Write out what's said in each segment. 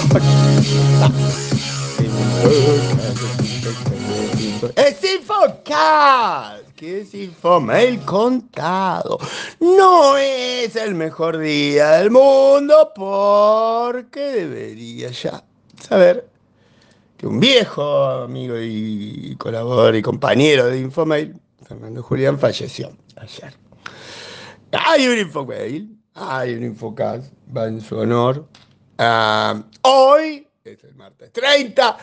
Es Infocast, que es Infomail contado. No es el mejor día del mundo porque debería ya saber que un viejo amigo y colaborador y compañero de Infomail, Fernando Julián, falleció ayer. Hay un Infomail, hay un Infocast, va en su honor. Ah, hoy es el martes 30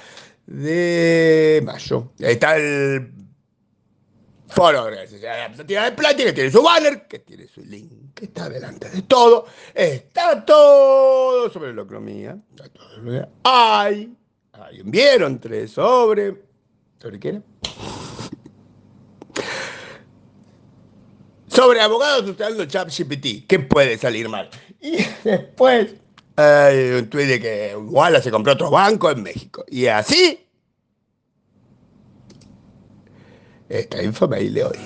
de mayo. Ahí está el foro de de Plati, que tiene su banner, que tiene su link, que está delante de todo. Está todo sobre la economía. Hay, hay un vieron tres sobre. ¿Sobre era? Sobre abogados usando ChatGPT. ¿Qué puede salir mal? Y después hay un tuit de que Walla se compró otro banco en México. Y así esta infomail de hoy.